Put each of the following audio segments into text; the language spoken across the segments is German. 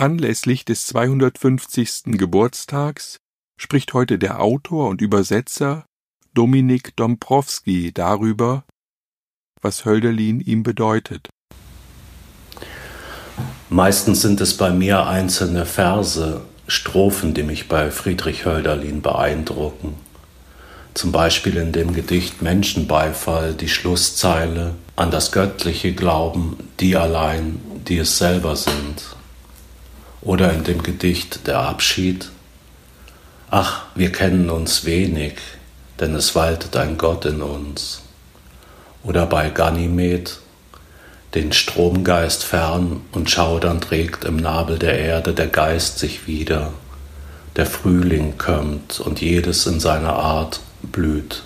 Anlässlich des 250. Geburtstags spricht heute der Autor und Übersetzer Dominik Dombrowski darüber, was Hölderlin ihm bedeutet. Meistens sind es bei mir einzelne Verse, Strophen, die mich bei Friedrich Hölderlin beeindrucken. Zum Beispiel in dem Gedicht Menschenbeifall die Schlusszeile an das Göttliche glauben die allein, die es selber sind. Oder in dem Gedicht Der Abschied Ach, wir kennen uns wenig, denn es waltet ein Gott in uns. Oder bei Ganymed den Stromgeist fern und schaudernd regt im Nabel der Erde der Geist sich wieder. Der Frühling kömmt und jedes in seiner Art blüht.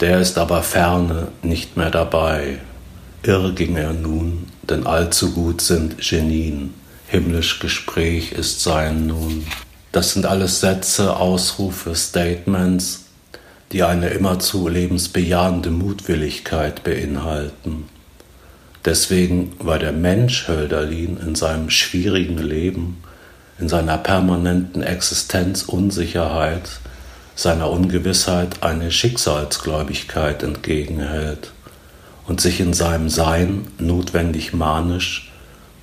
Der ist aber ferne nicht mehr dabei. Irr ging er nun, denn allzu gut sind Genien. Himmlisch Gespräch ist sein nun. Das sind alles Sätze, Ausrufe, Statements, die eine immerzu lebensbejahende Mutwilligkeit beinhalten. Deswegen war der Mensch Hölderlin in seinem schwierigen Leben, in seiner permanenten Existenzunsicherheit, seiner Ungewissheit eine Schicksalsgläubigkeit entgegenhält und sich in seinem Sein notwendig manisch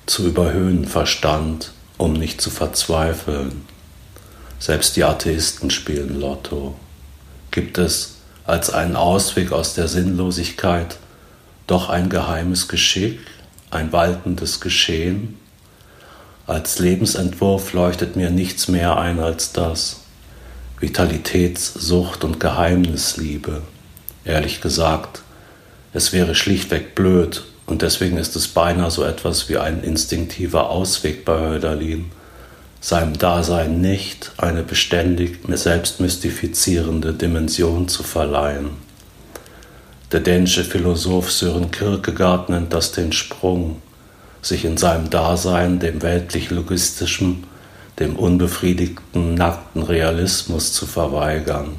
zu überhöhen verstand, um nicht zu verzweifeln. Selbst die Atheisten spielen Lotto. Gibt es als einen Ausweg aus der Sinnlosigkeit doch ein geheimes Geschick, ein waltendes Geschehen? Als Lebensentwurf leuchtet mir nichts mehr ein als das. Vitalitätssucht und Geheimnisliebe. Ehrlich gesagt, es wäre schlichtweg blöd und deswegen ist es beinahe so etwas wie ein instinktiver Ausweg bei Hölderlin seinem Dasein nicht eine beständig selbstmystifizierende Dimension zu verleihen. Der dänische Philosoph Sören Kierkegaard nennt das den Sprung, sich in seinem Dasein dem weltlich-logistischen, dem unbefriedigten, nackten Realismus zu verweigern,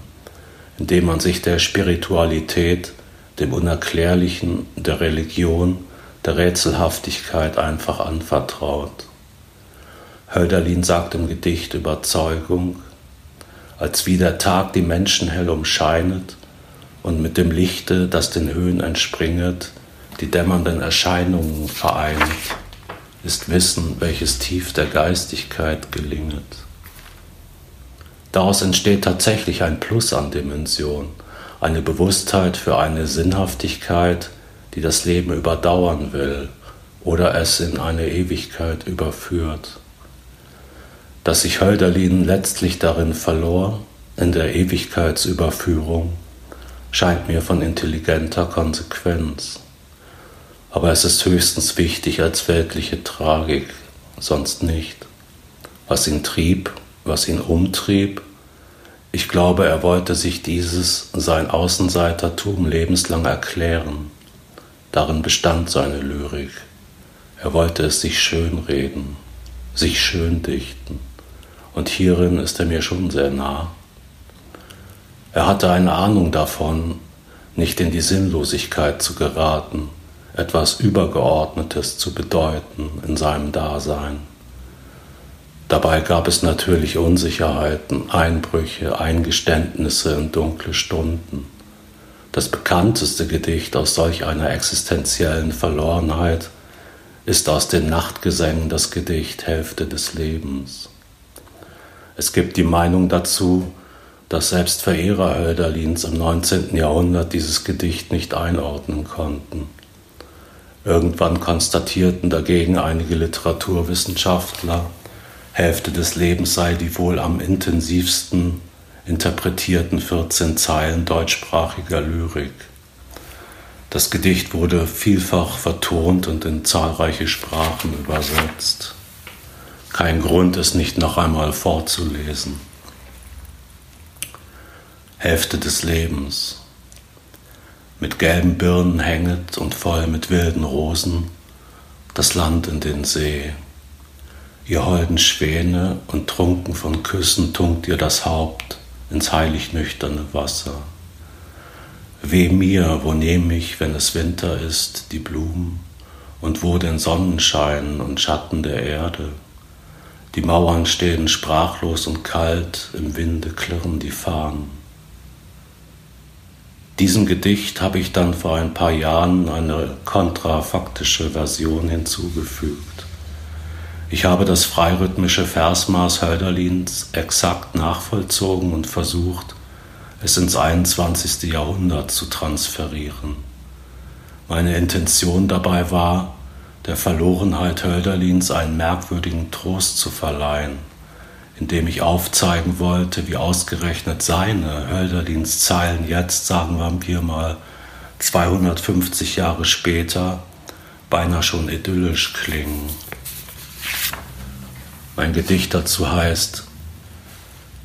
indem man sich der Spiritualität, dem Unerklärlichen, der Religion, der Rätselhaftigkeit einfach anvertraut. Hölderlin sagt im Gedicht Überzeugung, als wie der Tag die Menschen hell umscheinet und mit dem Lichte, das den Höhen entspringet, die dämmernden Erscheinungen vereint, ist Wissen, welches tief der Geistigkeit gelinget. Daraus entsteht tatsächlich ein Plus an Dimension, eine Bewusstheit für eine Sinnhaftigkeit, die das Leben überdauern will oder es in eine Ewigkeit überführt dass sich Hölderlin letztlich darin verlor, in der Ewigkeitsüberführung, scheint mir von intelligenter Konsequenz. Aber es ist höchstens wichtig als weltliche Tragik, sonst nicht. Was ihn trieb, was ihn umtrieb, ich glaube, er wollte sich dieses, sein Außenseitertum lebenslang erklären. Darin bestand seine Lyrik. Er wollte es sich schönreden, sich schön dichten. Und hierin ist er mir schon sehr nah. Er hatte eine Ahnung davon, nicht in die Sinnlosigkeit zu geraten, etwas Übergeordnetes zu bedeuten in seinem Dasein. Dabei gab es natürlich Unsicherheiten, Einbrüche, Eingeständnisse in dunkle Stunden. Das bekannteste Gedicht aus solch einer existenziellen Verlorenheit ist aus den Nachtgesängen das Gedicht Hälfte des Lebens. Es gibt die Meinung dazu, dass selbst Verehrer Hölderlins im 19. Jahrhundert dieses Gedicht nicht einordnen konnten. Irgendwann konstatierten dagegen einige Literaturwissenschaftler, Hälfte des Lebens sei die wohl am intensivsten interpretierten 14 Zeilen deutschsprachiger Lyrik. Das Gedicht wurde vielfach vertont und in zahlreiche Sprachen übersetzt. Kein Grund, es nicht noch einmal vorzulesen. Hälfte des Lebens. Mit gelben Birnen hänget und voll mit wilden Rosen das Land in den See. Ihr holden Schwäne und trunken von Küssen tunkt ihr das Haupt ins heilig nüchterne Wasser. Weh mir, wo nehm ich, wenn es Winter ist, die Blumen und wo den Sonnenschein und Schatten der Erde? Die Mauern stehen sprachlos und kalt, im Winde klirren die Fahnen. Diesem Gedicht habe ich dann vor ein paar Jahren eine kontrafaktische Version hinzugefügt. Ich habe das freirhythmische Versmaß Hölderlins exakt nachvollzogen und versucht, es ins 21. Jahrhundert zu transferieren. Meine Intention dabei war, der Verlorenheit Hölderlins einen merkwürdigen Trost zu verleihen, indem ich aufzeigen wollte, wie ausgerechnet seine Hölderlins Zeilen jetzt, sagen wir mal, 250 Jahre später beinahe schon idyllisch klingen. Mein Gedicht dazu heißt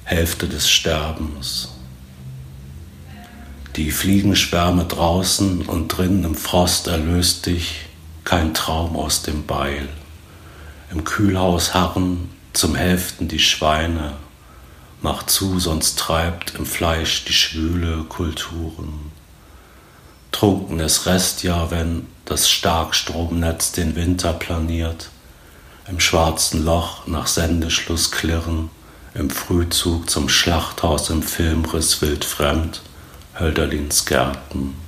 Hälfte des Sterbens. Die Fliegenschwärme draußen und drinnen im Frost erlöst dich, kein Traum aus dem Beil. Im Kühlhaus harren zum Hälften die Schweine, mach zu, sonst treibt im Fleisch die schwüle Kulturen. Trunkenes Restjahr, wenn das Starkstromnetz den Winter planiert, im schwarzen Loch nach Sendeschluss klirren, im Frühzug zum Schlachthaus im Filmriss wildfremd, Hölderlins Gärten.